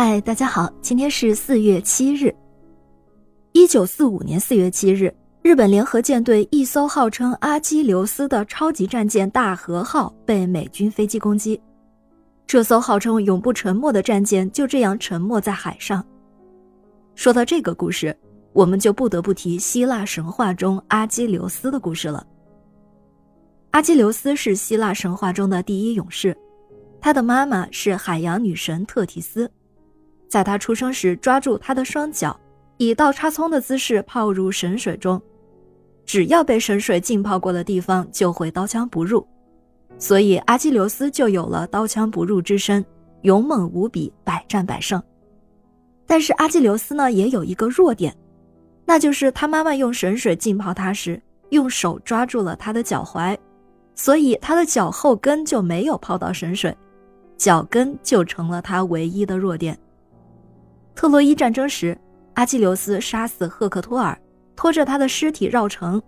嗨，大家好，今天是四月七日。一九四五年四月七日，日本联合舰队一艘号称阿基琉斯的超级战舰“大和号”被美军飞机攻击。这艘号称永不沉没的战舰就这样沉没在海上。说到这个故事，我们就不得不提希腊神话中阿基琉斯的故事了。阿基琉斯是希腊神话中的第一勇士，他的妈妈是海洋女神特提斯。在他出生时，抓住他的双脚，以倒插葱的姿势泡入神水中，只要被神水浸泡过的地方就会刀枪不入，所以阿基琉斯就有了刀枪不入之身，勇猛无比，百战百胜。但是阿基琉斯呢，也有一个弱点，那就是他妈妈用神水浸泡他时，用手抓住了他的脚踝，所以他的脚后跟就没有泡到神水，脚跟就成了他唯一的弱点。特洛伊战争时，阿基琉斯杀死赫克托尔，拖着他的尸体绕城，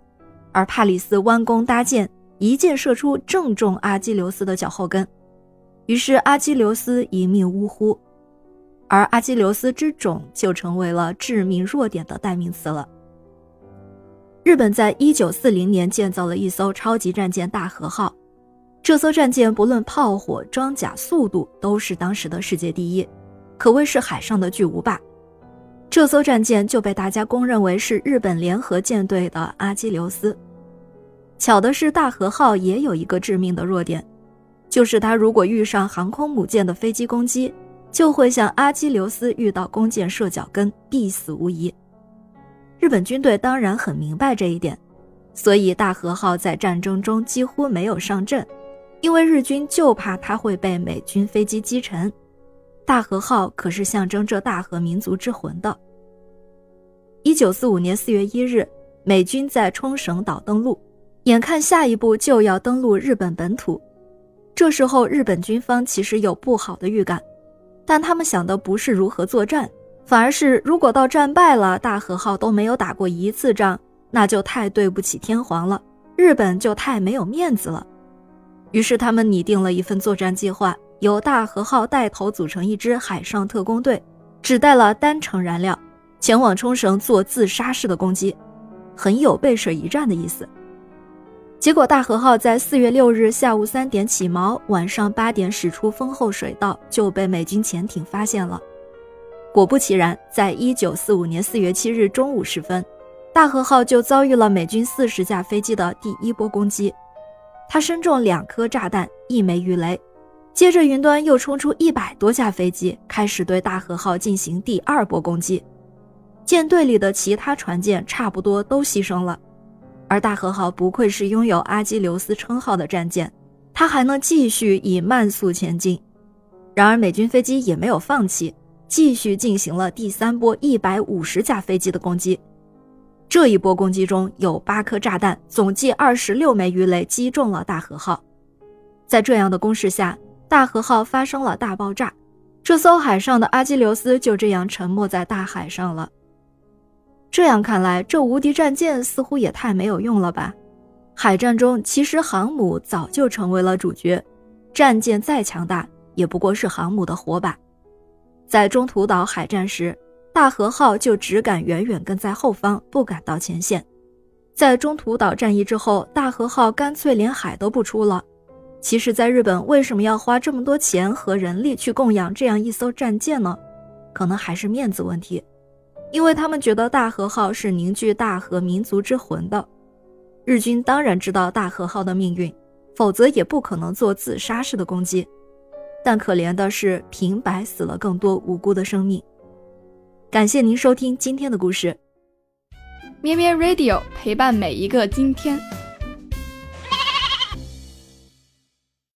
而帕里斯弯弓搭箭，一箭射出，正中阿基琉斯的脚后跟，于是阿基琉斯一命呜呼，而阿基琉斯之踵就成为了致命弱点的代名词了。日本在一九四零年建造了一艘超级战舰“大和号”，这艘战舰不论炮火、装甲、速度，都是当时的世界第一。可谓是海上的巨无霸，这艘战舰就被大家公认为是日本联合舰队的阿基琉斯。巧的是，大和号也有一个致命的弱点，就是它如果遇上航空母舰的飞机攻击，就会像阿基琉斯遇到弓箭射脚跟，必死无疑。日本军队当然很明白这一点，所以大和号在战争中几乎没有上阵，因为日军就怕它会被美军飞机击沉。大和号可是象征着大和民族之魂的。一九四五年四月一日，美军在冲绳岛登陆，眼看下一步就要登陆日本本土。这时候，日本军方其实有不好的预感，但他们想的不是如何作战，反而是如果到战败了，大和号都没有打过一次仗，那就太对不起天皇了，日本就太没有面子了。于是，他们拟定了一份作战计划。由大和号带头组成一支海上特工队，只带了单程燃料，前往冲绳做自杀式的攻击，很有背水一战的意思。结果大和号在四月六日下午三点起锚，晚上八点驶出丰后水道，就被美军潜艇发现了。果不其然，在一九四五年四月七日中午时分，大和号就遭遇了美军四十架飞机的第一波攻击，它身中两颗炸弹，一枚鱼雷。接着，云端又冲出一百多架飞机，开始对大和号进行第二波攻击。舰队里的其他船舰差不多都牺牲了，而大和号不愧是拥有阿基琉斯称号的战舰，它还能继续以慢速前进。然而，美军飞机也没有放弃，继续进行了第三波一百五十架飞机的攻击。这一波攻击中有八颗炸弹，总计二十六枚鱼雷击中了大和号。在这样的攻势下，大和号发生了大爆炸，这艘海上的阿基琉斯就这样沉没在大海上了。这样看来，这无敌战舰似乎也太没有用了吧？海战中，其实航母早就成为了主角，战舰再强大，也不过是航母的火把。在中途岛海战时，大和号就只敢远远跟在后方，不敢到前线。在中途岛战役之后，大和号干脆连海都不出了。其实，在日本为什么要花这么多钱和人力去供养这样一艘战舰呢？可能还是面子问题，因为他们觉得大和号是凝聚大和民族之魂的。日军当然知道大和号的命运，否则也不可能做自杀式的攻击。但可怜的是，平白死了更多无辜的生命。感谢您收听今天的故事，咩咩 Radio 陪伴每一个今天。